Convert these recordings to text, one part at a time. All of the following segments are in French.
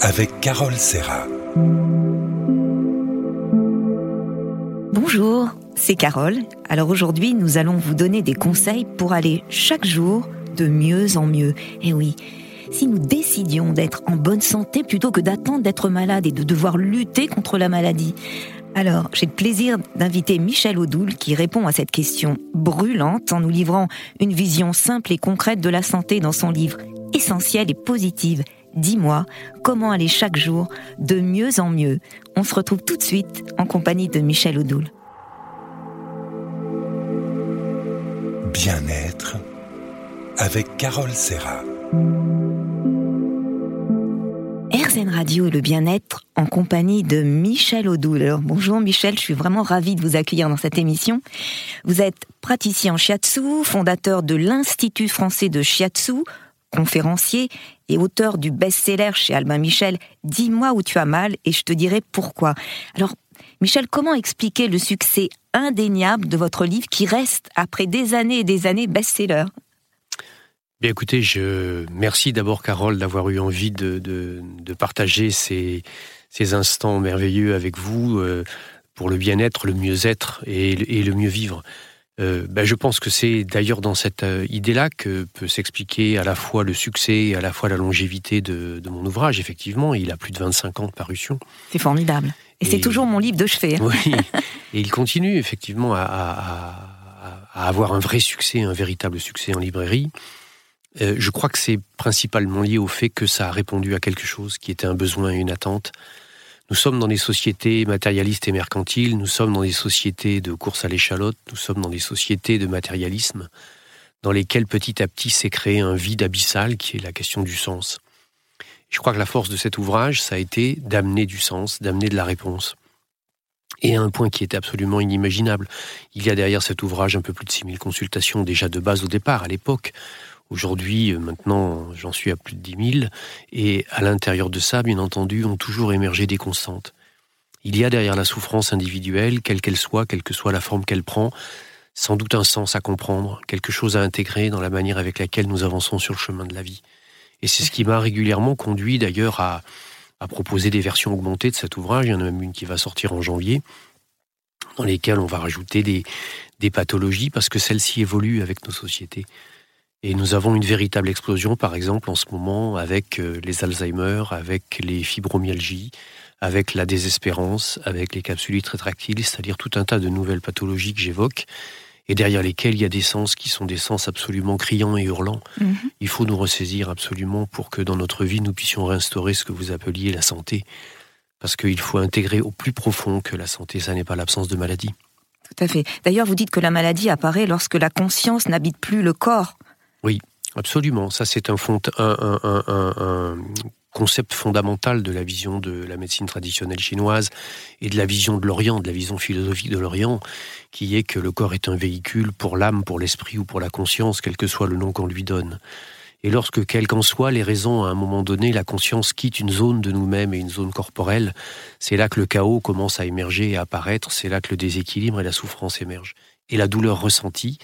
avec Carole Serra. Bonjour, c'est Carole. Alors aujourd'hui, nous allons vous donner des conseils pour aller chaque jour de mieux en mieux. Et oui, si nous décidions d'être en bonne santé plutôt que d'attendre d'être malade et de devoir lutter contre la maladie. Alors, j'ai le plaisir d'inviter Michel Audoul qui répond à cette question brûlante en nous livrant une vision simple et concrète de la santé dans son livre Essentiel et positive. Dis-moi comment aller chaque jour de mieux en mieux. On se retrouve tout de suite en compagnie de Michel Audoul. Bien-être avec Carole Serra. RZN Radio et le bien-être en compagnie de Michel Audoul. Alors, bonjour Michel, je suis vraiment ravie de vous accueillir dans cette émission. Vous êtes praticien en shiatsu, fondateur de l'Institut français de shiatsu, conférencier et auteur du best-seller chez Albin Michel Dis-moi où tu as mal et je te dirai pourquoi. Alors, Michel, comment expliquer le succès indéniable de votre livre qui reste, après des années et des années, best-seller? Bien écoutez, je merci d'abord Carole d'avoir eu envie de, de, partager ces, ces, instants merveilleux avec vous euh, pour le bien-être, le mieux-être et, et, le mieux vivre. Euh, ben je pense que c'est d'ailleurs dans cette euh, idée-là que peut s'expliquer à la fois le succès et à la fois la longévité de, de, mon ouvrage. Effectivement, il a plus de 25 ans de parution. C'est formidable. Et, c'est toujours mon livre de chevet. Hein. Oui, et il continue effectivement à, à, à, avoir un vrai succès, un véritable succès en librairie. Euh, je crois que c'est principalement lié au fait que ça a répondu à quelque chose qui était un besoin et une attente. Nous sommes dans des sociétés matérialistes et mercantiles, nous sommes dans des sociétés de course à l'échalote, nous sommes dans des sociétés de matérialisme, dans lesquelles petit à petit s'est créé un vide abyssal qui est la question du sens. Je crois que la force de cet ouvrage, ça a été d'amener du sens, d'amener de la réponse. Et un point qui était absolument inimaginable, il y a derrière cet ouvrage un peu plus de 6000 consultations déjà de base au départ, à l'époque. Aujourd'hui, euh, maintenant, j'en suis à plus de 10 000. Et à l'intérieur de ça, bien entendu, ont toujours émergé des constantes. Il y a derrière la souffrance individuelle, quelle qu'elle soit, quelle que soit la forme qu'elle prend, sans doute un sens à comprendre, quelque chose à intégrer dans la manière avec laquelle nous avançons sur le chemin de la vie. Et c'est ce qui m'a régulièrement conduit d'ailleurs à, proposer des versions augmentées de cet ouvrage. Il y en a même une qui va sortir en janvier, dans lesquelles on va rajouter des pathologies, parce que celles-ci évoluent avec nos sociétés. Et nous avons une véritable explosion, par exemple, en ce moment, avec euh, les Alzheimer, avec les fibromyalgies, avec la désespérance, avec les capsulites rétractiles, c'est-à-dire tout un tas de nouvelles pathologies que j'évoque, et derrière lesquelles il y a des sens qui sont des sens absolument criants et hurlants. Mhm. Il faut nous ressaisir absolument pour que dans notre vie, nous puissions réinstaurer ce que vous appeliez la santé. Parce qu'il faut intégrer au plus profond que la santé, ça n'est pas l'absence de maladie. Tout à fait. D'ailleurs, vous dites que la maladie apparaît lorsque la conscience n'habite plus le corps. Oui, absolument. Ça, c'est un, un, concept fondamental de la vision de la médecine traditionnelle chinoise et de la vision de l'Orient, de la vision philosophique de l'Orient, qui est que le corps est un véhicule pour l'âme, pour l'esprit ou pour la conscience, quel que soit le nom qu'on lui donne. Et lorsque, quelles qu'en soient les raisons, à un moment donné, la conscience quitte une zone de nous-mêmes et une zone corporelle, c'est là que le chaos commence à émerger et à apparaître, c'est là que le déséquilibre et la souffrance émergent. Et la douleur ressentie,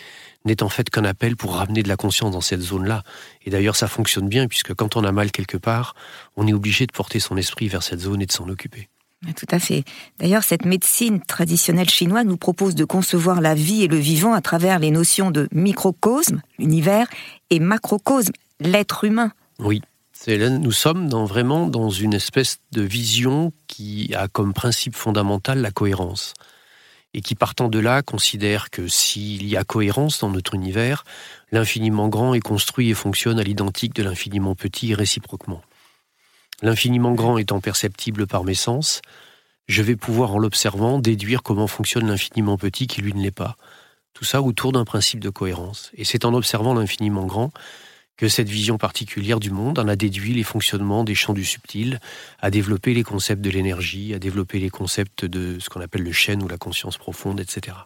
n'est en fait qu'un appel pour ramener de la conscience dans cette zone-là. Et d'ailleurs, ça fonctionne bien, puisque quand on a mal quelque part, on est obligé de porter son esprit vers cette zone et de s'en occuper. Tout à fait. D'ailleurs, cette médecine traditionnelle chinoise nous propose de concevoir la vie et le vivant à travers les notions de microcosme, l'univers, et macrocosme, l'être humain. Oui. Nous sommes dans, vraiment dans une espèce de vision qui a comme principe fondamental la cohérence et qui partant de là considère que s'il y a cohérence dans notre univers, l'infiniment grand est construit et fonctionne à l'identique de l'infiniment petit et réciproquement. L'infiniment grand étant perceptible par mes sens, je vais pouvoir en l'observant déduire comment fonctionne l'infiniment petit qui lui ne l'est pas. Tout ça autour d'un principe de cohérence. Et c'est en observant l'infiniment grand que cette vision particulière du monde en a déduit les fonctionnements des champs du subtil, a développé les concepts de l'énergie, a développé les concepts de ce qu'on appelle le chêne ou la conscience profonde, etc.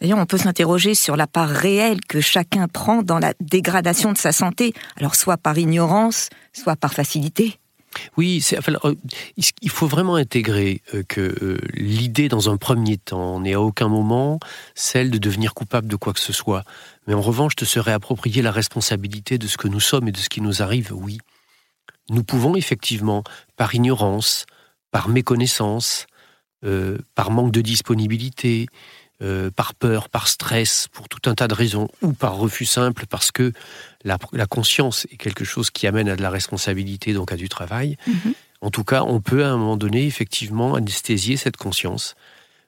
D'ailleurs, on peut s'interroger sur la part réelle que chacun prend dans la dégradation de sa santé, alors soit par ignorance, soit par facilité. Oui, euh, il faut vraiment intégrer euh, que euh, l'idée, dans un premier temps, n'est à aucun moment celle de devenir coupable de quoi que ce soit. Mais en revanche, de se réapproprier la responsabilité de ce que nous sommes et de ce qui nous arrive, oui. nous pouvons effectivement, par ignorance, par méconnaissance, euh, par manque de disponibilité, euh, par peur, par stress, pour tout un tas de raisons, ou par refus simple parce que la, conscience est quelque chose qui amène à de la responsabilité, donc à du travail. Mhm. En tout cas, on peut à un moment donné effectivement anesthésier cette conscience,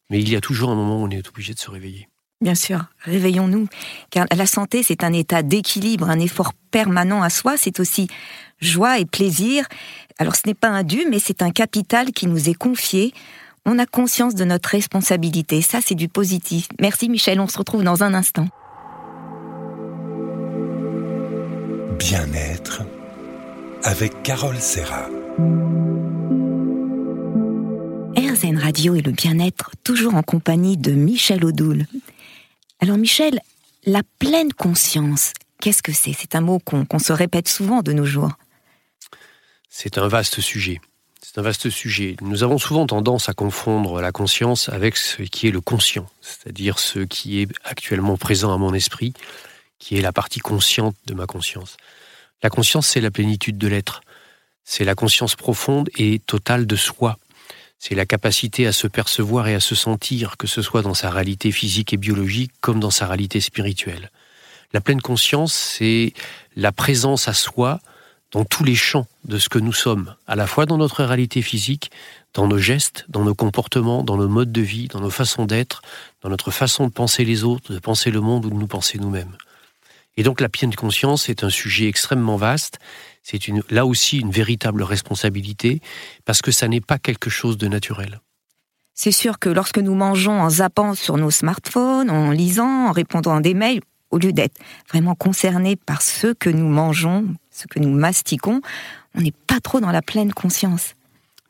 mais il y a toujours un moment où on est obligé de se réveiller. Bien sûr, réveillons-nous, car la santé, c'est un état d'équilibre, un effort permanent à soi, c'est aussi joie et plaisir. Alors ce n'est pas un dû, mais c'est un capital qui nous est confié. On a conscience de notre responsabilité, ça c'est du positif. Merci Michel, on se retrouve dans un instant. Bien-être avec Carole Serra. RZN Radio et le bien-être, toujours en compagnie de Michel Odoul. Alors Michel, la pleine conscience, qu'est-ce que c'est? C'est un mot qu'on se répète souvent de nos jours. C'est un vaste sujet. C'est un vaste sujet. Nous avons souvent tendance à confondre la conscience avec ce qui est le conscient, c'est-à-dire ce qui est actuellement présent à mon esprit, qui est la partie consciente de ma conscience. La conscience, c'est la plénitude de l'être. C'est la conscience profonde et totale de soi, c'est la capacité à se percevoir et à se sentir, que ce soit dans sa réalité physique et biologique comme dans sa réalité spirituelle. La pleine conscience, c'est la présence à soi dans tous les champs de ce que nous sommes, à la fois dans notre réalité physique, dans nos gestes, dans nos comportements, dans nos modes de vie, dans nos façons d'être, dans notre façon de penser les autres, de penser le monde ou de nous penser nous-mêmes. Et donc la pleine conscience est un sujet extrêmement vaste c'est une, là aussi une véritable responsabilité parce que ça n'est pas quelque chose de naturel. C'est sûr que lorsque nous mangeons en zappant sur nos smartphones, en lisant, en répondant à des mails, au lieu d'être vraiment concernés par ce que nous mangeons, ce que nous mastiquons, on n'est pas trop dans la pleine conscience.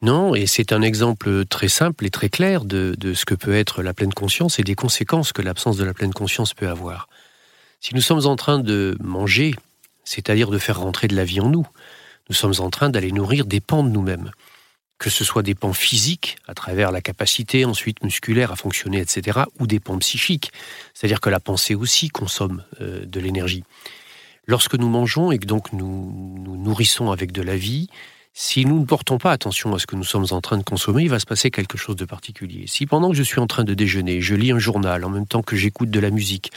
Non, et c'est un exemple très simple et très clair de, de, ce que peut être la pleine conscience et des conséquences que l'absence de la pleine conscience peut avoir. Si nous sommes en train de manger c'est-à-dire de faire rentrer de la vie en nous. Nous sommes en train d'aller nourrir des pans de nous-mêmes. Que ce soit des pans physiques, à travers la capacité ensuite musculaire à fonctionner, etc., ou des pans psychiques, c'est-à-dire que la pensée aussi consomme euh, de l'énergie. Lorsque nous mangeons et que donc nous nous nourrissons avec de la vie, si nous ne portons pas attention à ce que nous sommes en train de consommer, il va se passer quelque chose de particulier. Si pendant que je suis en train de déjeuner, je lis un journal en même temps que j'écoute de la musique,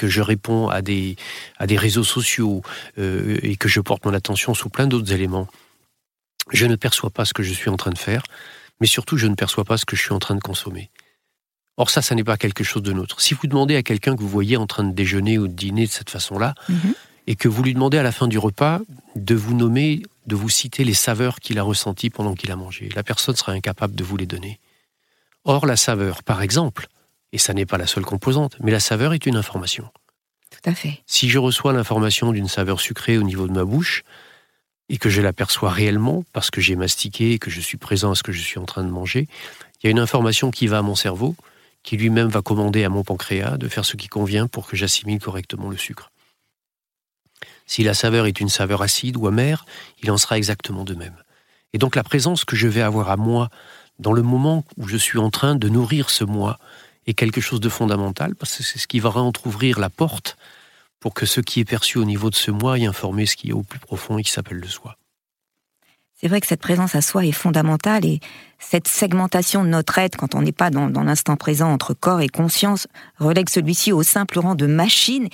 que je réponds à des, à des réseaux sociaux euh, et que je porte mon attention sous plein d'autres éléments, je ne perçois pas ce que je suis en train de faire, mais surtout je ne perçois pas ce que je suis en train de consommer. Or ça, ça n'est pas quelque chose de nôtre. Si vous demandez à quelqu'un que vous voyez en train de déjeuner ou de dîner de cette façon-là, mhm. et que vous lui demandez à la fin du repas de vous nommer, de vous citer les saveurs qu'il a ressenties pendant qu'il a mangé, la personne sera incapable de vous les donner. Or, la saveur, par exemple, et ça n'est pas la seule composante, mais la saveur est une information. Tout à fait. Si je reçois l'information d'une saveur sucrée au niveau de ma bouche, et que je l'aperçois réellement, parce que j'ai mastiqué et que je suis présent à ce que je suis en train de manger, il y a une information qui va à mon cerveau, qui lui-même va commander à mon pancréas de faire ce qui convient pour que j'assimile correctement le sucre. Si la saveur est une saveur acide ou amère, il en sera exactement de même. Et donc la présence que je vais avoir à moi dans le moment où je suis en train de nourrir ce moi est quelque chose de fondamental parce que c'est ce qui va entrouvrir la porte pour que ce qui est perçu au niveau de ce moi ait informé ce qui est au plus profond et qui s'appelle le soi. C'est vrai que cette présence à soi est fondamentale et cette segmentation de notre être quand on n'est pas dans, l'instant présent entre corps et conscience relègue celui-ci au simple rang de machine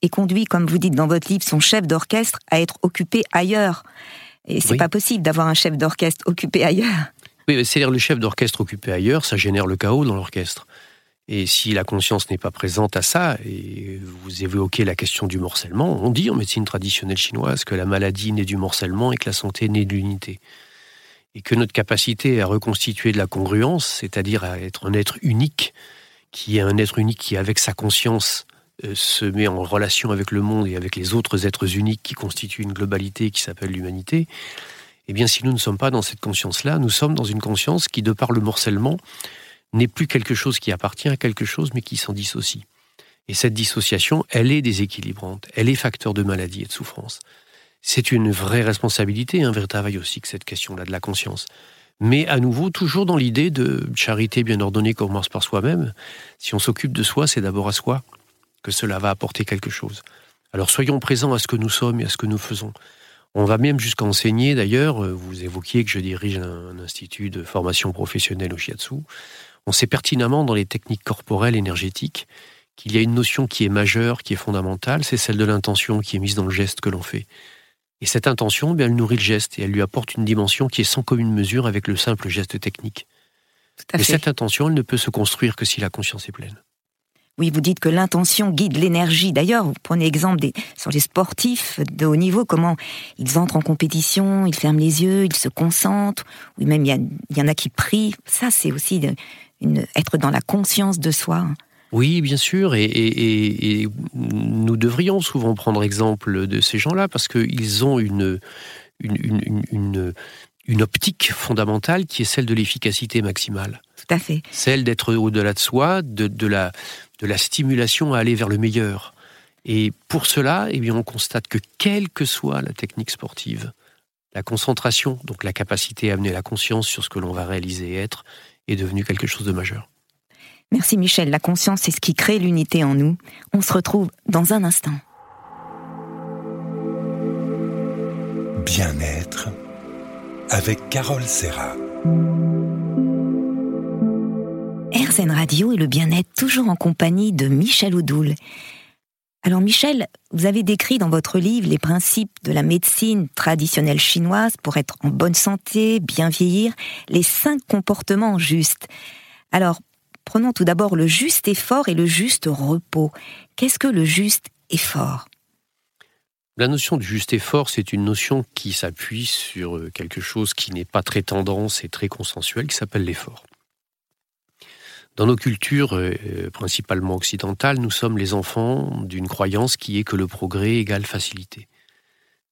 et conduit, comme vous dites dans votre livre, son chef d'orchestre à être occupé ailleurs. Et c'est pas possible d'avoir un chef d'orchestre occupé ailleurs. Oui, c'est-à-dire le chef d'orchestre occupé ailleurs, ça génère le chaos dans l'orchestre. Et si la conscience n'est pas présente à ça, et vous évoquez la question du morcellement, on dit en médecine traditionnelle chinoise que la maladie naît du morcellement et que la santé naît de l'unité. Et que notre capacité à reconstituer de la congruence, c'est-à-dire à être un être unique, qui est un être unique qui, avec sa conscience, euh, se met en relation avec le monde et avec les autres êtres uniques qui constituent une globalité qui s'appelle l'humanité, eh bien, si nous ne sommes pas dans cette conscience-là, nous sommes dans une conscience qui, de par le morcellement, n'est plus quelque chose qui appartient à quelque chose, mais qui s'en dissocie. Et cette dissociation, elle est déséquilibrante, elle est facteur de maladie et de souffrance. C'est une vraie responsabilité, un vrai travail aussi que cette question-là de la conscience. Mais à nouveau, toujours dans l'idée de charité bien ordonnée commence par soi-même. Si on s'occupe de soi, c'est d'abord à soi que cela va apporter quelque chose. Alors soyons présents à ce que nous sommes et à ce que nous faisons. On va même jusqu'à enseigner, d'ailleurs, euh, vous évoquiez que je dirige un, institut de formation professionnelle au shiatsu. On sait pertinemment dans les techniques corporelles énergétiques qu'il y a une notion qui est majeure, qui est fondamentale, c'est celle de l'intention qui est mise dans le geste que l'on fait. Et cette intention, bien, elle nourrit le geste et elle lui apporte une dimension qui est sans commune mesure avec le simple geste technique. Mais cette intention, elle ne peut se construire que si la conscience est pleine. Oui, vous dites que l'intention guide l'énergie. D'ailleurs, vous prenez exemple des, sur les sportifs de haut niveau, comment ils entrent en compétition, ils ferment les yeux, ils se concentrent, ou même il y, en a qui prient. Ça, c'est aussi une, être dans la conscience de soi. Oui, bien sûr, et, nous devrions souvent prendre exemple de ces gens-là parce qu'ils ont une, une, une optique fondamentale qui est celle de l'efficacité maximale. Tout à fait. Celle d'être au-delà de soi, de, de, la, de la stimulation à aller vers le meilleur. Et pour cela, eh bien, on constate que quelle que soit la technique sportive, la concentration, donc la capacité à amener la conscience sur ce que l'on va réaliser et être, est devenue quelque chose de majeur. Merci Michel, la conscience c'est ce qui crée l'unité en nous. On se retrouve dans un instant. Bien-être avec Carole Serra. RZN Radio et le bien-être toujours en compagnie de Michel Oudoul. Alors Michel, vous avez décrit dans votre livre les principes de la médecine traditionnelle chinoise pour être en bonne santé, bien vieillir, les cinq comportements justes. Alors, prenons tout d'abord le juste effort et le juste repos. Qu'est-ce que le juste effort? La notion du juste effort, c'est une notion qui s'appuie sur euh, quelque chose qui n'est pas très tendance et très consensuel, qui s'appelle l'effort. Dans nos cultures, euh, principalement occidentales, nous sommes les enfants d'une croyance qui est que le progrès égale facilité.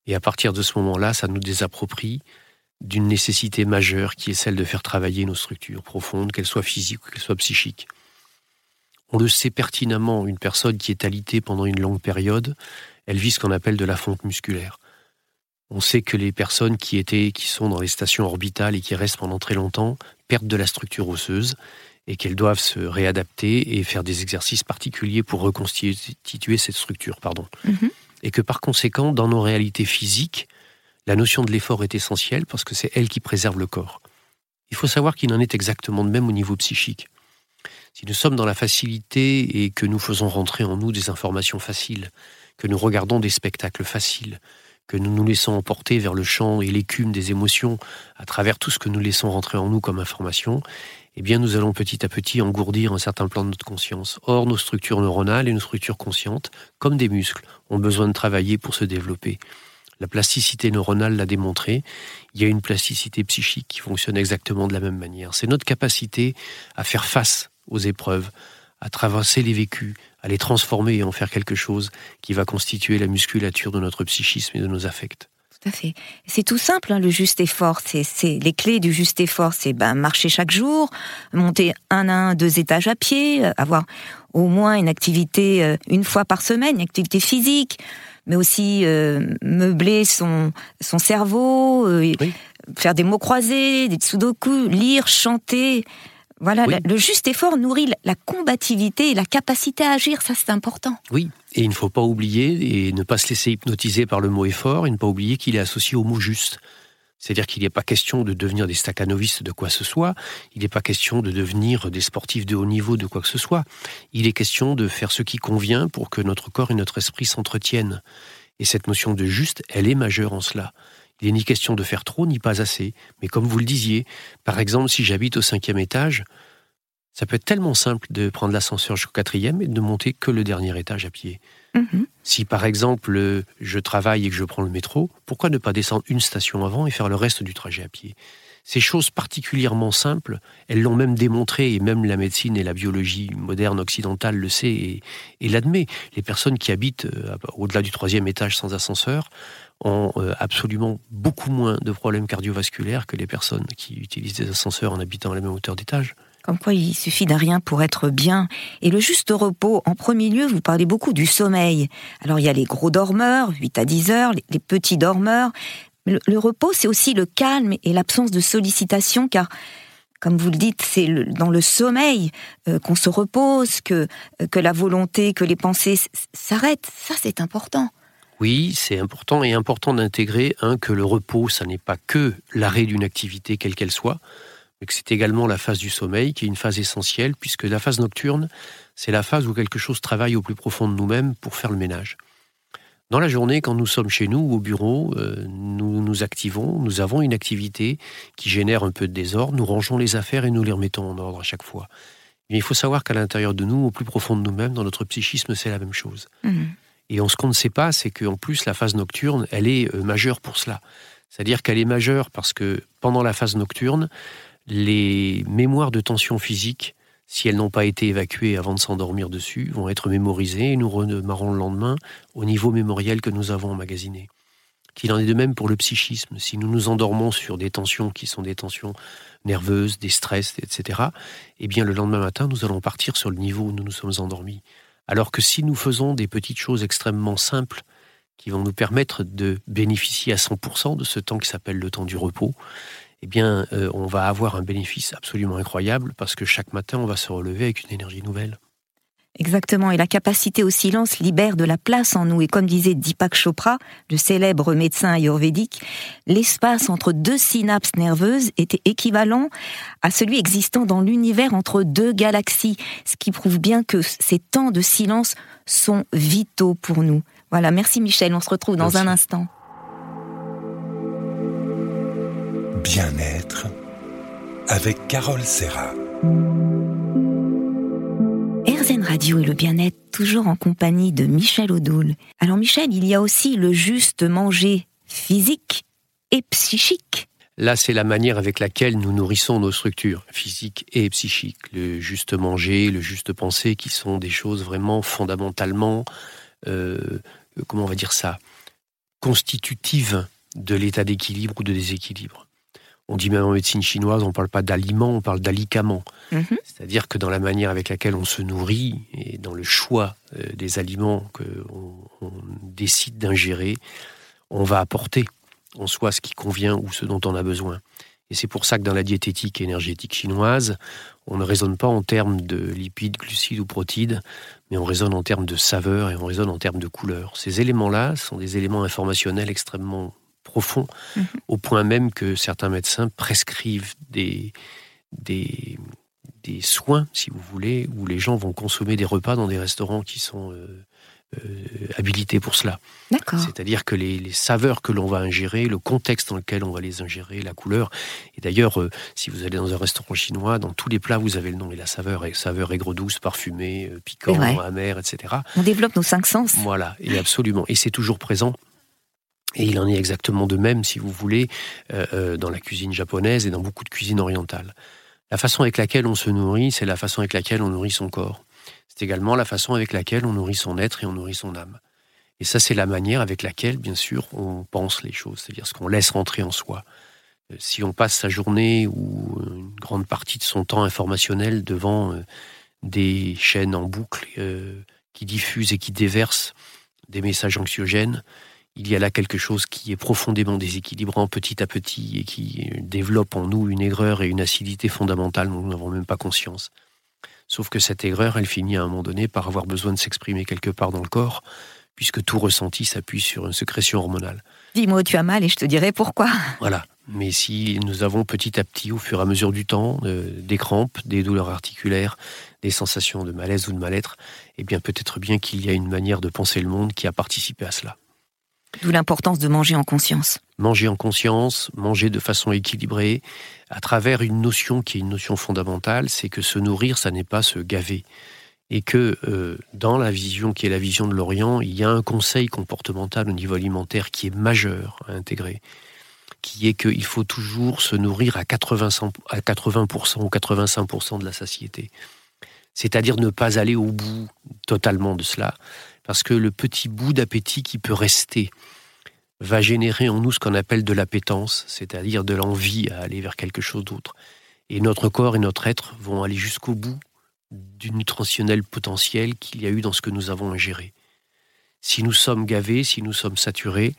Et à partir de ce moment-là, ça nous désapproprie d'une nécessité majeure qui est celle de faire travailler nos structures profondes, qu'elles soient physiques ou qu'elles soient psychiques. On le sait pertinemment, une personne qui est alitée pendant une longue période, elle vit ce qu'on appelle de la fonte musculaire. On sait que les personnes qui étaient, qui sont dans les stations orbitales et qui restent pendant très longtemps perdent de la structure osseuse et qu'elles doivent se réadapter et faire des exercices particuliers pour reconstituer cette structure, pardon. Mhm. Et que par conséquent, dans nos réalités physiques, la notion de l'effort est essentielle parce que c'est elle qui préserve le corps. Il faut savoir qu'il en est exactement de même au niveau psychique. Si nous sommes dans la facilité et que nous faisons rentrer en nous des informations faciles, que nous regardons des spectacles faciles, que nous nous laissons emporter vers le champ et l'écume des émotions à travers tout ce que nous laissons rentrer en nous comme information, eh bien nous allons petit à petit engourdir un certain plan de notre conscience. Or, nos structures neuronales et nos structures conscientes, comme des muscles, ont besoin de travailler pour se développer. La plasticité neuronale l'a démontré. Il y a une plasticité psychique qui fonctionne exactement de la même manière. C'est notre capacité à faire face aux épreuves, à traverser les vécus, à les transformer et en faire quelque chose qui va constituer la musculature de notre psychisme et de nos affects. Tout à fait. C'est tout simple, hein, le juste effort. C'est les clés du juste effort, c'est ben, marcher chaque jour, monter un à un, deux étages à pied, euh, avoir au moins une activité euh, une fois par semaine, une activité physique, mais aussi euh, meubler son son cerveau, faire des mots croisés, des sudoku, lire, chanter. Voilà, le juste effort nourrit la combativité et la capacité à agir, ça c'est important. Oui, et il ne faut pas oublier, et ne pas se laisser hypnotiser par le mot effort, et ne pas oublier qu'il est associé au mot juste. C'est-à-dire qu'il n'est pas question de devenir des staccanovistes de quoi que ce soit, il n'est pas question de devenir des sportifs de haut niveau de quoi que ce soit, il est question de faire ce qui convient pour que notre corps et notre esprit s'entretiennent. Et cette notion de juste, elle est majeure en cela. Il n'est ni question de faire trop ni pas assez. Mais comme vous le disiez, par exemple, si j'habite au cinquième étage, ça peut être tellement simple de prendre l'ascenseur jusqu'au quatrième et de ne monter que le dernier étage à pied. Mhm. Si par exemple je travaille et que je prends le métro, pourquoi ne pas descendre une station avant et faire le reste du trajet à pied? Ces choses particulièrement simples, elles l'ont même démontré, et même la médecine et la biologie moderne occidentale le sait et, et l'admet. Les personnes qui habitent euh, au-delà du troisième étage sans ascenseur ont euh, absolument beaucoup moins de problèmes cardiovasculaires que les personnes qui utilisent des ascenseurs en habitant à la même hauteur d'étage. Comme quoi, il suffit d'un rien pour être bien. Et le juste repos, en premier lieu, vous parlez beaucoup du sommeil. Alors, il y a les gros dormeurs, 8 à 10 heures, les petits dormeurs. Le, repos, c'est aussi le calme et l'absence de sollicitation, car comme vous le dites, c'est dans le sommeil euh, qu'on se repose, que, que la volonté, que les pensées s'arrêtent. Ça, c'est important. Oui, c'est important et important d'intégrer, que le repos, ça n'est pas que l'arrêt d'une activité, quelle qu'elle soit, c'est également la phase du sommeil, qui est une phase essentielle, puisque la phase nocturne, c'est la phase où quelque chose travaille au plus profond de nous-mêmes pour faire le ménage. Dans la journée, quand nous sommes chez nous, au bureau, euh, nous nous activons, nous avons une activité qui génère un peu de désordre, nous rangeons les affaires et nous les remettons en ordre à chaque fois. Mais il faut savoir qu'à l'intérieur de nous, au plus profond de nous-mêmes, dans notre psychisme, c'est la même chose. Mhm. Et ce qu'on ne sait pas, c'est qu'en plus, la phase nocturne, elle est euh, majeure pour cela. C'est-à-dire qu'elle est majeure parce que pendant la phase nocturne, les mémoires de tension physique, si elles n'ont pas été évacuées avant de s'endormir dessus, vont être mémorisées et nous redémarrons le lendemain au niveau mémoriel que nous avons emmagasiné. Qu'il en est de même pour le psychisme. Si nous nous endormons sur des tensions qui sont des tensions nerveuses, des stress, etc., eh bien le lendemain matin, nous allons partir sur le niveau où nous nous sommes endormis. Alors que si nous faisons des petites choses extrêmement simples qui vont nous permettre de bénéficier à 100% de ce temps qui s'appelle le temps du repos, eh bien, euh, on va avoir un bénéfice absolument incroyable parce que chaque matin, on va se relever avec une énergie nouvelle. Exactement, et la capacité au silence libère de la place en nous. Et comme disait Deepak Chopra, le célèbre médecin ayurvédique, l'espace entre deux synapses nerveuses était équivalent à celui existant dans l'univers entre deux galaxies, ce qui prouve bien que ces temps de silence sont vitaux pour nous. Voilà, merci Michel, on se retrouve dans un instant. Bien-être avec Carole Serra. RZN Radio et le bien-être, toujours en compagnie de Michel Odoul. Alors Michel, il y a aussi le juste manger physique et psychique. Là, c'est la manière avec laquelle nous nourrissons nos structures physiques et psychiques. Le juste manger, le juste penser, qui sont des choses vraiment fondamentalement, euh, comment on va dire ça, constitutives de l'état d'équilibre ou de déséquilibre. On dit même en médecine chinoise, on ne parle pas d'aliments, on parle d'alicaments. Mhm. C'est-à-dire que dans la manière avec laquelle on se nourrit et dans le choix euh, des aliments qu'on on décide d'ingérer, on va apporter en soi ce qui convient ou ce dont on a besoin. Et c'est pour ça que dans la diététique énergétique chinoise, on ne raisonne pas en termes de lipides, glucides ou protides, mais on raisonne en termes de saveur et on raisonne en termes de couleur. Ces éléments-là sont des éléments informationnels extrêmement profond, Mhm. au point même que certains médecins prescrivent des, des, des soins, si vous voulez, où les gens vont consommer des repas dans des restaurants qui sont euh, euh, habilités pour cela. D'accord. C'est-à-dire que les, les saveurs que l'on va ingérer, le contexte dans lequel on va les ingérer, la couleur. Et d'ailleurs, euh, si vous allez dans un restaurant chinois, dans tous les plats, vous avez le nom et la saveur. Et saveur aigre-douce, parfumée, piquant, vrai. amer, etc. On développe nos cinq sens. Voilà, et absolument. Et c'est toujours présent. Et il en est exactement de même, si vous voulez, euh, euh, dans la cuisine japonaise et dans beaucoup de cuisines orientales. La façon avec laquelle on se nourrit, c'est la façon avec laquelle on nourrit son corps. C'est également la façon avec laquelle on nourrit son être et on nourrit son âme. Et ça, c'est la manière avec laquelle, bien sûr, on pense les choses, c'est-à-dire ce qu'on laisse rentrer en soi. Euh, Si on passe sa journée ou une grande partie de son temps informationnel devant des chaînes en boucle qui diffusent et qui déversent des messages anxiogènes, il y a là quelque chose qui est profondément déséquilibrant petit à petit et qui développe en nous une aigreur et une acidité fondamentale dont nous n'avons même pas conscience. Sauf que cette aigreur, elle finit à un moment donné par avoir besoin de s'exprimer quelque part dans le corps, puisque tout ressenti s'appuie sur une sécrétion hormonale. Dis-moi tu as mal et je te dirai pourquoi. Voilà. Mais si nous avons petit à petit, au fur et à mesure du temps, euh, des crampes, des douleurs articulaires, des sensations de malaise ou de mal-être, eh bien peut-être bien qu'il y a une manière de penser le monde qui a participé à cela. D'où l'importance de manger en conscience. manger en conscience, manger de façon équilibrée, à travers une notion qui est une notion fondamentale, c'est que se nourrir, ça n'est pas se gaver. Et que euh, dans la vision qui est la vision de l'Orient, il y a un conseil comportemental au niveau alimentaire qui est majeur à intégrer, qui est qu'il faut toujours se nourrir à 80%, à 80% ou 85% de la satiété. C'est-à-dire ne pas aller au bout totalement de cela, parce que le petit bout d'appétit qui peut rester va générer en nous ce qu'on appelle de l'appétence, c'est-à-dire de l'envie à aller vers quelque chose d'autre. Et notre corps et notre être vont aller jusqu'au bout du nutritionnel potentiel qu'il y a eu dans ce que nous avons ingéré. Si nous sommes gavés, si nous sommes saturés,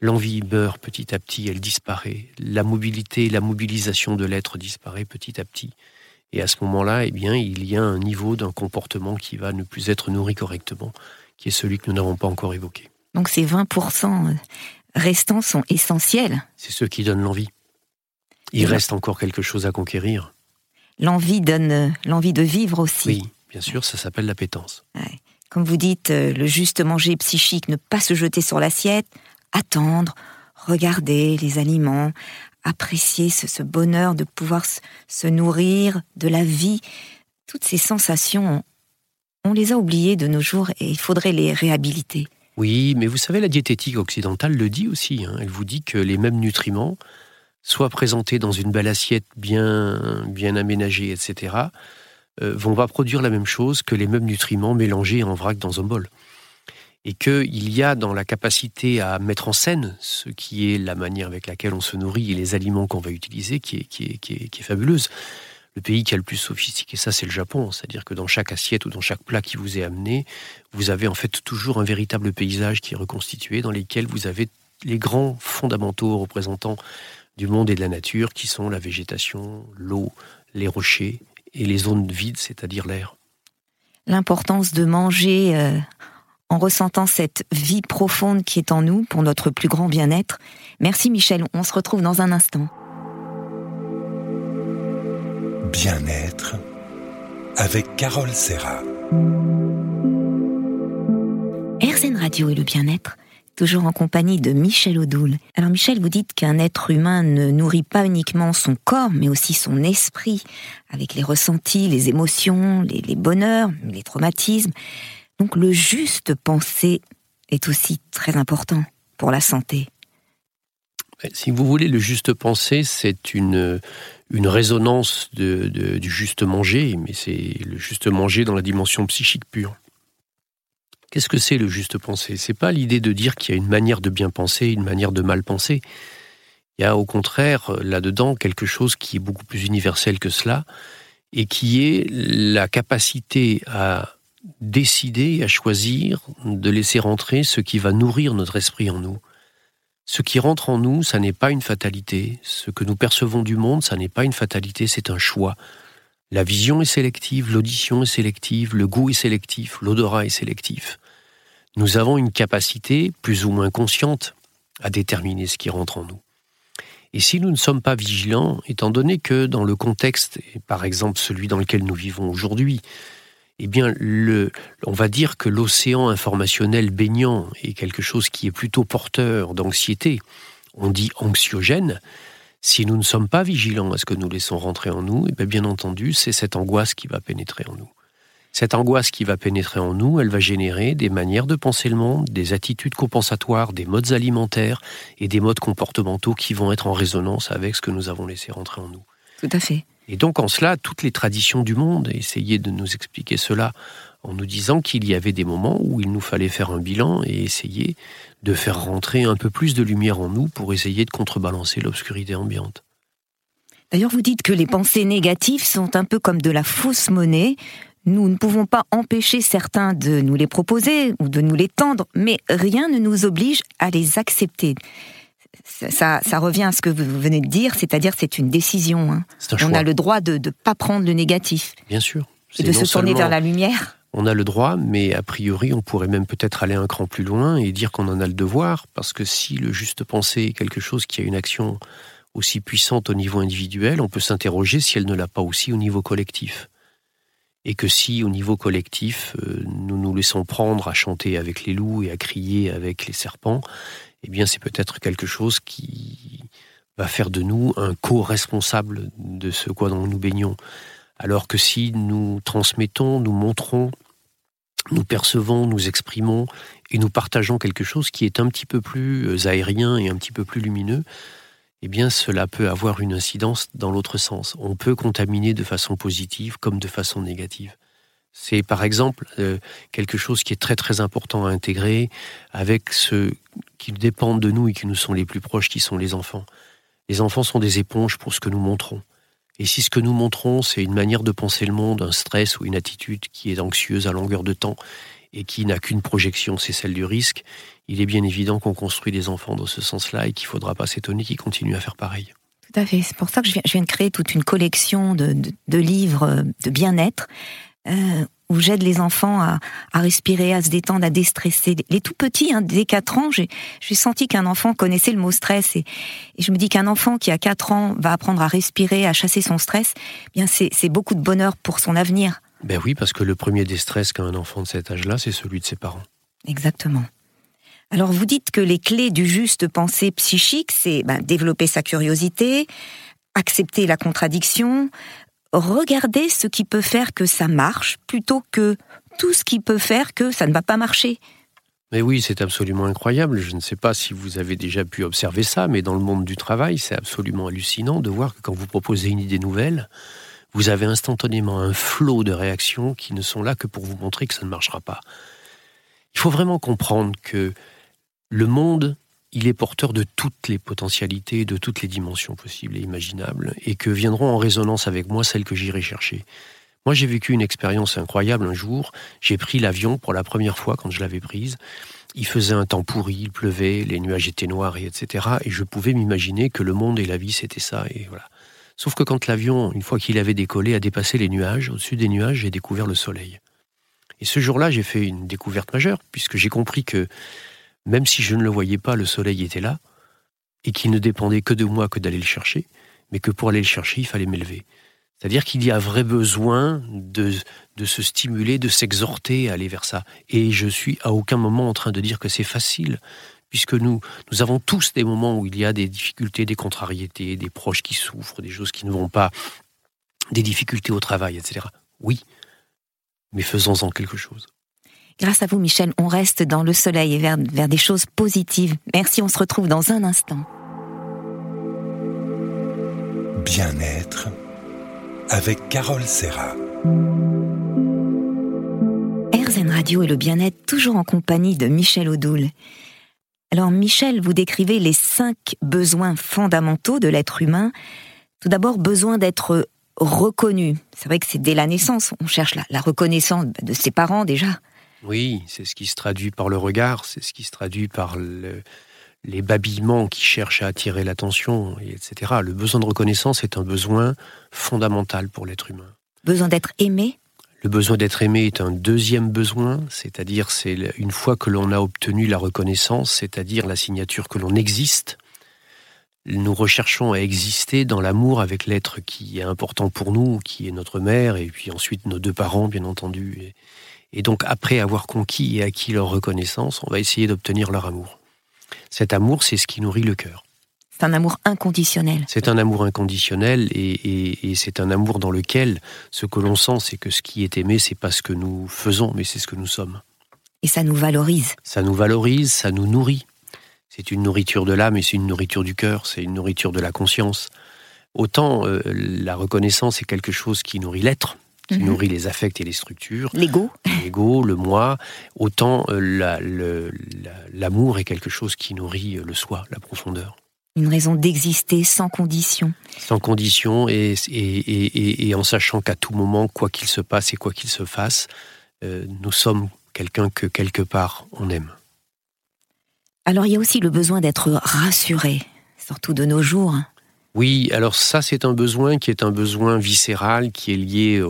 l'envie meurt petit à petit, elle disparaît. La mobilité, la mobilisation de l'être disparaît petit à petit. Et à ce moment-là, eh bien, il y a un niveau d'un comportement qui va ne plus être nourri correctement, qui est celui que nous n'avons pas encore évoqué. Donc ces 20% restants sont essentiels. C'est ceux qui donnent l'envie. Il reste encore quelque chose à conquérir. L'envie donne l'envie de vivre aussi. Oui, bien sûr, ça s'appelle l'appétence. Comme vous dites, euh, le juste manger psychique, ne pas se jeter sur l'assiette, attendre, regarder les aliments, apprécier ce, bonheur de pouvoir se, nourrir de la vie. Toutes ces sensations, on les a oubliées de nos jours et il faudrait les réhabiliter. Oui, mais vous savez, la diététique occidentale le dit aussi. Hein. Elle vous dit que les mêmes nutriments, soit présentés dans une belle assiette bien, bien aménagée, etc., euh, vont pas produire la même chose que les mêmes nutriments mélangés en vrac dans un bol. Et qu'il y a dans la capacité à mettre en scène ce qui est la manière avec laquelle on se nourrit et les aliments qu'on va utiliser qui est, qui est, qui est, qui est fabuleuse. Le pays qui a le plus sophistiqué ça, c'est le Japon. C'est-à-dire que dans chaque assiette ou dans chaque plat qui vous est amené, vous avez en fait toujours un véritable paysage qui est reconstitué, dans lequel vous avez les grands fondamentaux représentants du monde et de la nature, qui sont la végétation, l'eau, les rochers et les zones vides, c'est-à-dire l'air. L'importance de manger euh, en ressentant cette vie profonde qui est en nous pour notre plus grand bien-être. Merci Michel, on se retrouve dans un instant. Bien-être avec Carole Serra. RZN Radio et le bien-être toujours en compagnie de Michel Odoul. Alors Michel, vous dites qu'un être humain ne nourrit pas uniquement son corps, mais aussi son esprit, avec les ressentis, les émotions, les, bonheurs, les traumatismes. Donc le juste penser est aussi très important pour la santé. Si vous voulez, le juste penser, c'est une, une résonance du juste manger, mais c'est le juste manger dans la dimension psychique pure. Qu'est-ce que c'est le juste penser? C'est pas l'idée de dire qu'il y a une manière de bien penser, une manière de mal penser. Il y a au contraire là-dedans quelque chose qui est beaucoup plus universel que cela et qui est la capacité à décider, à choisir de laisser rentrer ce qui va nourrir notre esprit en nous. Ce qui rentre en nous, ça n'est pas une fatalité. Ce que nous percevons du monde, ça n'est pas une fatalité, c'est un choix. La vision est sélective, l'audition est sélective, le goût est sélectif, l'odorat est sélectif. Nous avons une capacité, plus ou moins consciente, à déterminer ce qui rentre en nous. Et si nous ne sommes pas vigilants, étant donné que dans le contexte, par exemple celui dans lequel nous vivons aujourd'hui, eh bien, on va dire que l'océan informationnel baignant est quelque chose qui est plutôt porteur d'anxiété. On dit anxiogène, si nous ne sommes pas vigilants à ce que nous laissons rentrer en nous, eh bien, entendu, c'est cette angoisse qui va pénétrer en nous. Cette angoisse qui va pénétrer en nous, elle va générer des manières de penser le monde, des attitudes compensatoires, des modes alimentaires et des modes comportementaux qui vont être en résonance avec ce que nous avons laissé rentrer en nous. Tout à fait. Et donc en cela, toutes les traditions du monde essayaient de nous expliquer cela en nous disant qu'il y avait des moments où il nous fallait faire un bilan et essayer de faire rentrer un peu plus de lumière en nous pour essayer de contrebalancer l'obscurité ambiante. D'ailleurs, vous dites que les pensées négatives sont un peu comme de la fausse monnaie. Nous ne pouvons pas empêcher certains de nous les proposer ou de nous les tendre, mais rien ne nous oblige à les accepter. Ça, revient à ce que vous venez de dire, c'est-à-dire c'est une décision. Hein. On a le droit de ne pas prendre le négatif. Bien sûr. Et de se tourner vers la lumière on a le droit, mais a priori, on pourrait même peut-être aller un cran plus loin et dire qu'on en a le devoir, parce que si le juste pensée est quelque chose qui a une action aussi puissante au niveau individuel, on peut s'interroger si elle ne l'a pas aussi au niveau collectif. Et que si au niveau collectif, euh, nous nous laissons prendre à chanter avec les loups et à crier avec les serpents, eh bien c'est peut-être quelque chose qui va faire de nous un co-responsable de ce quoi dont nous baignons. Alors que si nous transmettons, nous montrons, nous percevons, nous exprimons et nous partageons quelque chose qui est un petit peu plus euh, aérien et un petit peu plus lumineux, eh bien cela peut avoir une incidence dans l'autre sens. On peut contaminer de façon positive comme de façon négative. C'est par exemple euh, quelque chose qui est très très important à intégrer avec ceux qui dépendent de nous et qui nous sont les plus proches, qui sont les enfants. Les enfants sont des éponges pour ce que nous montrons. Et si ce que nous montrons, c'est une manière de penser le monde, un stress ou une attitude qui est anxieuse à longueur de temps et qui n'a qu'une projection, c'est celle du risque, il est bien évident qu'on construit des enfants dans ce sens-là et qu'il ne faudra pas s'étonner qu'ils continuent à faire pareil. Tout à fait. C'est pour ça que je viens, de créer toute une collection de, livres de bien-être. Euh, où j'aide les enfants à, respirer, à se détendre, à déstresser. Les tout petits, hein, dès 4 ans, j'ai senti qu'un enfant connaissait le mot stress. Et, je me dis qu'un enfant qui a 4 ans va apprendre à respirer, à chasser son stress, eh bien c'est beaucoup de bonheur pour son avenir. Ben oui, parce que le premier déstress qu'a un enfant de cet âge-là, c'est celui de ses parents. Exactement. Alors vous dites que les clés du juste pensée psychique, c'est ben, développer sa curiosité, accepter la contradiction, regarder ce qui peut faire que ça marche plutôt que tout ce qui peut faire que ça ne va pas marcher. Mais oui, c'est absolument incroyable. Je ne sais pas si vous avez déjà pu observer ça, mais dans le monde du travail, c'est absolument hallucinant de voir que quand vous proposez une idée nouvelle, vous avez instantanément un flot de réactions qui ne sont là que pour vous montrer que ça ne marchera pas. Il faut vraiment comprendre que le monde il est porteur de toutes les potentialités, de toutes les dimensions possibles et imaginables, et que viendront en résonance avec moi celles que j'irai chercher. Moi, j'ai vécu une expérience incroyable un jour. J'ai pris l'avion pour la première fois quand je l'avais prise. Il faisait un temps pourri, il pleuvait, les nuages étaient noirs, et etc. Et je pouvais m'imaginer que le monde et la vie, c'était ça. Et voilà. Sauf que quand l'avion, une fois qu'il avait décollé, a dépassé les nuages, au-dessus des nuages, j'ai découvert le soleil. Et ce jour-là, j'ai fait une découverte majeure, puisque j'ai compris que même si je ne le voyais pas, le soleil était là, et qu'il ne dépendait que de moi que d'aller le chercher, mais que pour aller le chercher, il fallait m'élever. C'est-à-dire qu'il y a vrai besoin de, de se stimuler, de s'exhorter à aller vers ça. Et je suis à aucun moment en train de dire que c'est facile, puisque nous, nous avons tous des moments où il y a des difficultés, des contrariétés, des proches qui souffrent, des choses qui ne vont pas, des difficultés au travail, etc. Oui, mais faisons-en quelque chose. Grâce à vous, Michel, on reste dans le soleil et vers, vers des choses positives. Merci, on se retrouve dans un instant. Bien-être avec Carole Serra. RZN Radio et le bien-être toujours en compagnie de Michel Audoul. Alors Michel, vous décrivez les cinq besoins fondamentaux de l'être humain. Tout d'abord, besoin d'être reconnu. C'est vrai que c'est dès la naissance, on cherche la, la reconnaissance de ses parents déjà. Oui, c'est ce qui se traduit par le regard, c'est ce qui se traduit par les babillements qui cherchent à attirer l'attention, etc. Le besoin de reconnaissance est un besoin fondamental pour l'être humain. Besoin d'être aimé? Le besoin d'être aimé est un deuxième besoin, c'est-à-dire c'est une fois que l'on a obtenu la reconnaissance, c'est-à-dire la signature que l'on existe, nous recherchons à exister dans l'amour avec l'être qui est important pour nous, qui est notre mère, et puis ensuite nos deux parents, bien entendu. Et donc, après avoir conquis et acquis leur reconnaissance, on va essayer d'obtenir leur amour. Cet amour, c'est ce qui nourrit le cœur. C'est un amour inconditionnel. C'est un amour inconditionnel et, c'est un amour dans lequel ce que l'on sent, c'est que ce qui est aimé, c'est pas ce que nous faisons, mais c'est ce que nous sommes. Et ça nous valorise. Ça nous valorise, ça nous nourrit. C'est une nourriture de l'âme et c'est une nourriture du cœur, c'est une nourriture de la conscience. Autant euh, la reconnaissance est quelque chose qui nourrit l'être, qui mhm. nourrit les affects et les structures. L'ego. L'ego, le moi. Autant euh, l'amour est quelque chose qui nourrit le soi, la profondeur. Une raison d'exister sans condition. Sans condition et, et, et, en sachant qu'à tout moment, quoi qu'il se passe et quoi qu'il se fasse, euh, nous sommes quelqu'un que quelque part on aime. Alors il y a aussi le besoin d'être rassuré, surtout de nos jours. Oui, alors ça c'est un besoin qui est un besoin viscéral, qui est lié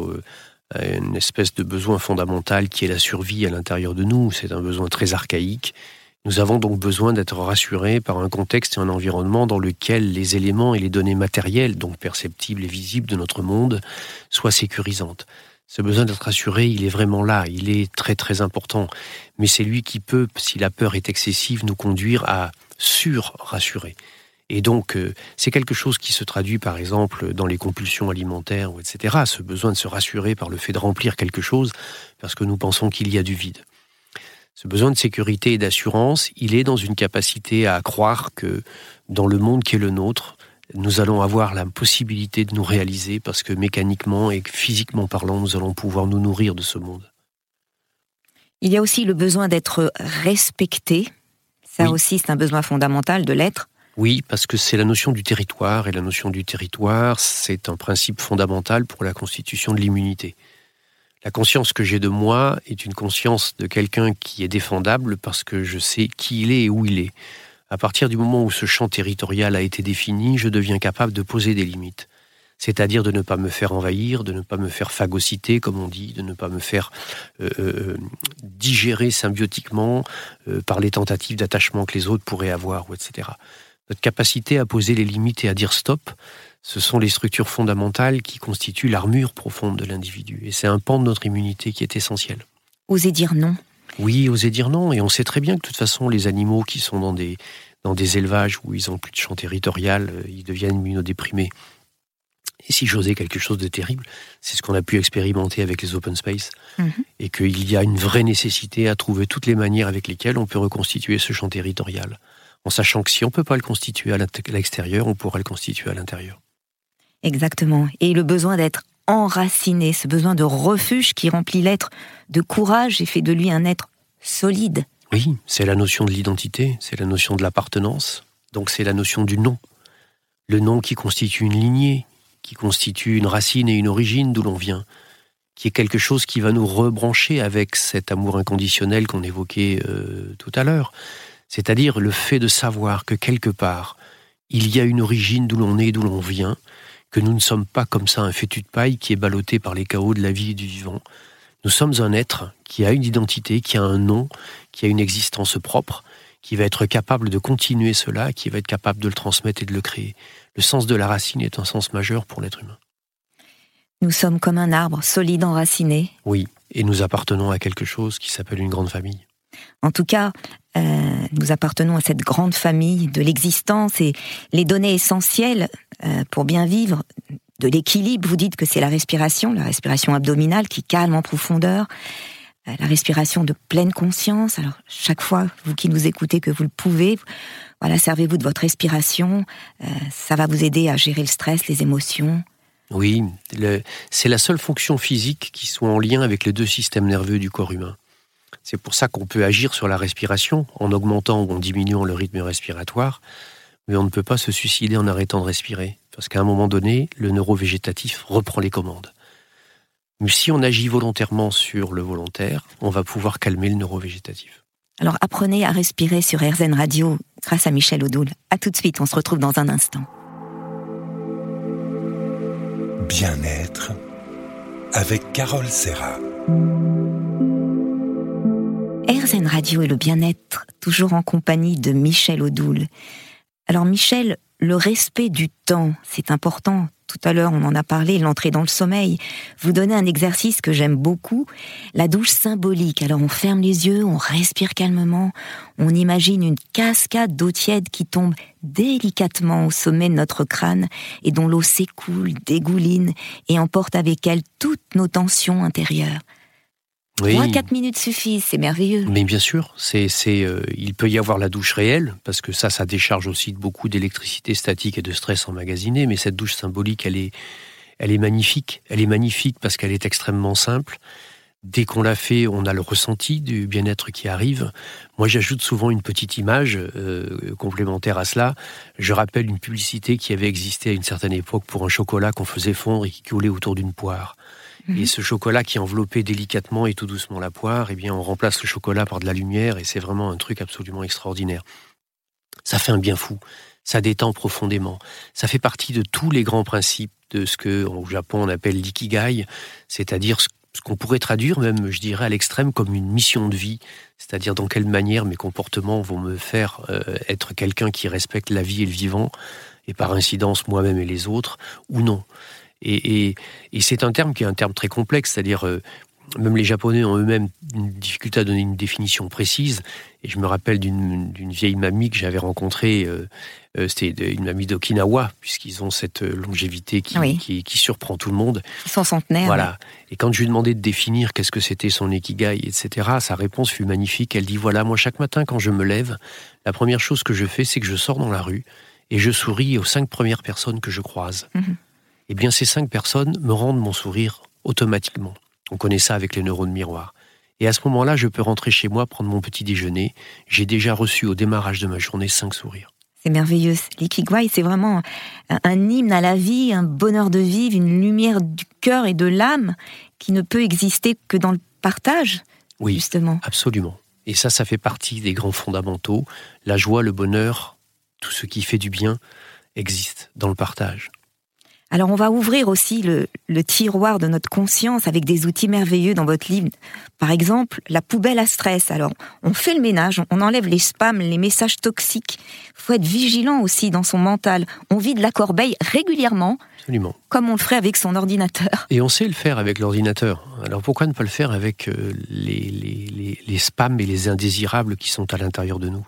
à une espèce de besoin fondamental qui est la survie à l'intérieur de nous. C'est un besoin très archaïque. Nous avons donc besoin d'être rassurés par un contexte et un environnement dans lequel les éléments et les données matérielles, donc perceptibles et visibles de notre monde, soient sécurisantes. Ce besoin d'être rassuré, il est vraiment là, il est très très important. Mais c'est lui qui peut, si la peur est excessive, nous conduire à sur-rassurer. Et donc, euh, c'est quelque chose qui se traduit, par exemple, dans les compulsions alimentaires, etc. Ce besoin de se rassurer par le fait de remplir quelque chose, parce que nous pensons qu'il y a du vide. Ce besoin de sécurité et d'assurance, il est dans une capacité à croire que dans le monde qui est le nôtre, nous allons avoir la possibilité de nous réaliser, parce que mécaniquement et physiquement parlant, nous allons pouvoir nous nourrir de ce monde. Il y a aussi le besoin d'être respecté. Ça aussi, c'est un besoin fondamental de l'être. Oui, parce que c'est la notion du territoire, et la notion du territoire, c'est un principe fondamental pour la constitution de l'immunité. La conscience que j'ai de moi est une conscience de quelqu'un qui est défendable parce que je sais qui il est et où il est. À partir du moment où ce champ territorial a été défini, je deviens capable de poser des limites. c'est-à-dire de ne pas me faire envahir, de ne pas me faire phagocyter, comme on dit, de ne pas me faire euh, euh, digérer symbiotiquement euh, par les tentatives d'attachement que les autres pourraient avoir, etc. Notre capacité à poser les limites et à dire stop, ce sont les structures fondamentales qui constituent l'armure profonde de l'individu. Et c'est un pan de notre immunité qui est essentiel. Oser dire non. Oui, oser dire non. Et on sait très bien que de toute façon, les animaux qui sont dans des, dans des élevages où ils ont plus de champ territorial, ils deviennent immunodéprimés. Et si j'osais quelque chose de terrible, c'est ce qu'on a pu expérimenter avec les open space, mhm. et qu'il y a une vraie nécessité à trouver toutes les manières avec lesquelles on peut reconstituer ce champ territorial, en sachant que si on ne peut pas le constituer à l'extérieur, on pourra le constituer à l'intérieur. Exactement. Et le besoin d'être enraciné, ce besoin de refuge qui remplit l'être de courage et fait de lui un être solide. Oui, c'est la notion de l'identité, c'est la notion de l'appartenance, donc c'est la notion du nom. Le nom qui constitue une lignée, qui constitue une racine et une origine d'où l'on vient, qui est quelque chose qui va nous rebrancher avec cet amour inconditionnel qu'on évoquait euh, tout à l'heure. C'est-à-dire le fait de savoir que quelque part, il y a une origine d'où l'on est, d'où l'on vient, que nous ne sommes pas comme ça un fétu de paille qui est ballotté par les chaos de la vie et du vivant. Nous sommes un être qui a une identité, qui a un nom, qui a une existence propre, qui va être capable de continuer cela, qui va être capable de le transmettre et de le créer le sens de la racine est un sens majeur pour l'être humain. Nous sommes comme un arbre solide enraciné. Oui, et nous appartenons à quelque chose qui s'appelle une grande famille. En tout cas, euh, nous appartenons à cette grande famille de l'existence et les données essentielles euh, pour bien vivre, de l'équilibre, vous dites que c'est la respiration, la respiration abdominale qui calme en profondeur, euh, la respiration de pleine conscience. Alors chaque fois, vous qui nous écoutez, que vous le pouvez, voilà, servez-vous de votre respiration. Ça va vous aider à gérer le stress, les émotions. Oui, c'est la seule fonction physique qui soit en lien avec les deux systèmes nerveux du corps humain. C'est pour ça qu'on peut agir sur la respiration en augmentant ou en diminuant le rythme respiratoire, mais on ne peut pas se suicider en arrêtant de respirer, parce qu'à un moment donné, le neurovégétatif reprend les commandes. Mais si on agit volontairement sur le volontaire, on va pouvoir calmer le neurovégétatif. Alors apprenez à respirer sur RZN Radio grâce à Michel Audoul. A tout de suite, on se retrouve dans un instant. Bien-être avec Carole Serra. RZN Radio et le bien-être, toujours en compagnie de Michel Audoul. Alors Michel, le respect du temps, c'est important tout à l'heure on en a parlé, l'entrée dans le sommeil. Vous donnez un exercice que j'aime beaucoup, la douche symbolique. Alors on ferme les yeux, on respire calmement, on imagine une cascade d'eau tiède qui tombe délicatement au sommet de notre crâne et dont l'eau s'écoule, dégouline et emporte avec elle toutes nos tensions intérieures. Oui. 3-4 minutes suffisent, c'est merveilleux. Mais bien sûr, c'est, c'est, euh, il peut y avoir la douche réelle, parce que ça, ça décharge aussi de beaucoup d'électricité statique et de stress emmagasiné, mais cette douche symbolique, elle est, elle est magnifique. Elle est magnifique parce qu'elle est extrêmement simple. Dès qu'on l'a fait, on a le ressenti du bien-être qui arrive. Moi, j'ajoute souvent une petite image euh, complémentaire à cela. Je rappelle une publicité qui avait existé à une certaine époque pour un chocolat qu'on faisait fondre et qui coulait autour d'une poire. Et ce chocolat qui enveloppait délicatement et tout doucement la poire, eh bien, on remplace le chocolat par de la lumière et c'est vraiment un truc absolument extraordinaire. Ça fait un bien fou. Ça détend profondément. Ça fait partie de tous les grands principes de ce que au Japon on appelle l'ikigai, c'est-à-dire ce qu'on pourrait traduire même, je dirais, à l'extrême comme une mission de vie, c'est-à-dire dans quelle manière mes comportements vont me faire euh, être quelqu'un qui respecte la vie et le vivant, et par incidence moi-même et les autres, ou non. Et, c'est un terme qui est un terme très complexe, c'est-à-dire euh, même les Japonais ont eux-mêmes une difficulté à donner une définition précise. Et je me rappelle d'une vieille mamie que j'avais rencontrée, euh, euh, c'était une mamie d'Okinawa, puisqu'ils ont cette longévité qui, qui, surprend tout le monde. Ils sont centenaires. Voilà. Et quand je lui ai demandé de définir qu'est-ce que c'était son ikigai, etc., sa réponse fut magnifique. Elle dit voilà, moi chaque matin quand je me lève, la première chose que je fais, c'est que je sors dans la rue et je souris aux cinq premières personnes que je croise. Mhm eh bien ces cinq personnes me rendent mon sourire automatiquement. On connaît ça avec les neurones miroirs. Et à ce moment-là, je peux rentrer chez moi, prendre mon petit déjeuner. J'ai déjà reçu au démarrage de ma journée cinq sourires. C'est merveilleux. L'ikigai, c'est vraiment un hymne à la vie, un bonheur de vivre, une lumière du cœur et de l'âme qui ne peut exister que dans le partage, oui, justement. Absolument. Et ça, ça fait partie des grands fondamentaux. La joie, le bonheur, tout ce qui fait du bien existe dans le partage. Alors on va ouvrir aussi le, tiroir de notre conscience avec des outils merveilleux dans votre livre. Par exemple, la poubelle à stress. Alors on fait le ménage, on enlève les spams, les messages toxiques. faut être vigilant aussi dans son mental. On vide la corbeille régulièrement. Absolument. Comme on le ferait avec son ordinateur. Et on sait le faire avec l'ordinateur. Alors pourquoi ne pas le faire avec euh, les, les spams et les indésirables qui sont à l'intérieur de nous?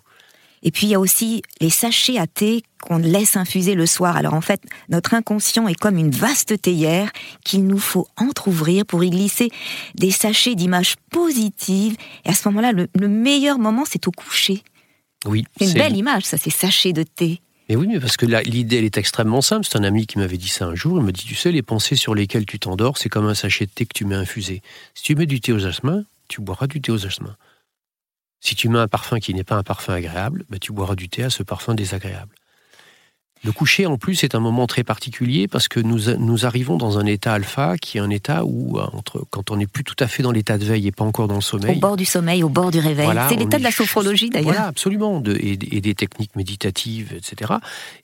Et puis il y a aussi les sachets à thé qu'on laisse infuser le soir. Alors en fait, notre inconscient est comme une vaste théière qu'il nous faut entr'ouvrir pour y glisser des sachets d'images positives. Et à ce moment-là, le, meilleur moment, c'est au coucher. Oui. C'est une belle image, ça, ces sachets de thé. Mais oui, mais parce que l'idée, elle est extrêmement simple. C'est un ami qui m'avait dit ça un jour. Il me dit, tu sais, les pensées sur lesquelles tu t'endors, c'est comme un sachet de thé que tu mets infusé. Si tu mets du thé aux jasmin, tu boiras du thé aux jasmin. Si tu mets un parfum qui n'est pas un parfum agréable, bah, tu boiras du thé à ce parfum désagréable. Le coucher, en plus, est un moment très particulier parce que nous, nous arrivons dans un état alpha qui est un état où, euh, entre, quand on n'est plus tout à fait dans l'état de veille et pas encore dans le sommeil. Au bord du sommeil, au bord du réveil. c'est l'état de la sophrologie d'ailleurs. Voilà, absolument. De, et, des techniques méditatives, etc.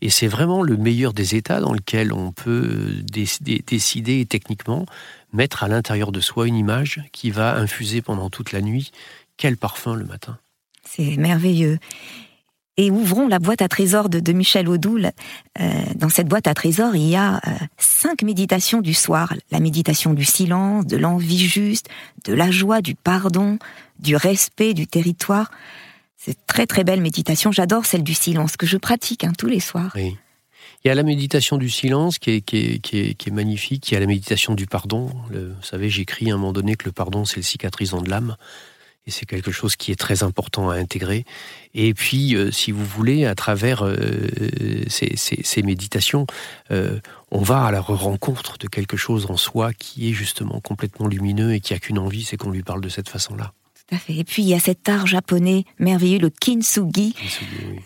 Et c'est vraiment le meilleur des états dans lequel on peut décider, décider techniquement mettre à l'intérieur de soi une image qui va infuser pendant toute la nuit, quel parfum le matin C'est merveilleux. Et ouvrons la boîte à trésors de, Michel Audoul. Euh, dans cette boîte à trésors, il y a euh, cinq méditations du soir. La méditation du silence, de l'envie juste, de la joie, du pardon, du respect du territoire. C'est très très belle méditation. J'adore celle du silence que je pratique hein, tous les soirs. Oui. Il y a la méditation du silence qui est, qui est, qui est, magnifique. Il y a la méditation du pardon. vous savez, j'écris à un moment donné que le pardon, c'est le cicatrisant de l'âme et c'est quelque chose qui est très important à intégrer. Et puis, euh, si vous voulez, à travers euh, ces, méditations, euh, on va à la rencontre de quelque chose en soi qui est justement complètement lumineux et qui a qu'une envie, c'est qu'on lui parle de cette façon-là. Et puis il y a cet art japonais merveilleux, le kintsugi.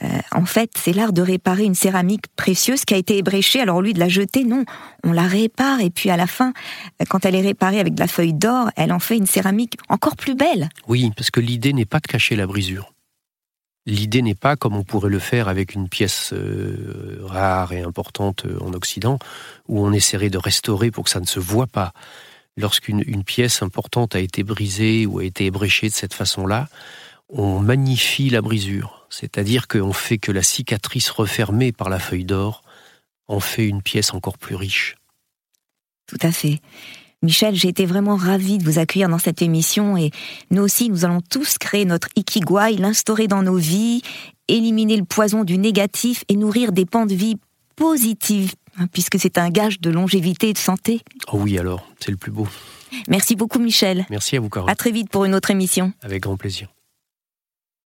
Euh, en fait, c'est l'art de réparer une céramique précieuse qui a été ébréchée. Alors lieu de la jeter, non, on la répare. Et puis à la fin, quand elle est réparée avec de la feuille d'or, elle en fait une céramique encore plus belle. Oui, parce que l'idée n'est pas de cacher la brisure. L'idée n'est pas comme on pourrait le faire avec une pièce euh, rare et importante euh, en Occident, où on essaierait de restaurer pour que ça ne se voit pas lorsqu'une pièce importante a été brisée ou a été ébréchée de cette façon-là, on magnifie la brisure. C'est-à-dire qu'on fait que la cicatrice refermée par la feuille d'or en fait une pièce encore plus riche. Tout à fait. Michel, j'ai été vraiment ravie de vous accueillir dans cette émission et nous aussi, nous allons tous créer notre ikigai, l'instaurer dans nos vies, éliminer le poison du négatif et nourrir des pans de vie positifs Hein, puisque c'est un gage de longévité et de santé. Oh oui, alors, c'est le plus beau. Merci beaucoup, Michel. Merci à vous, Caroline. À très vite pour une autre émission. Avec grand plaisir.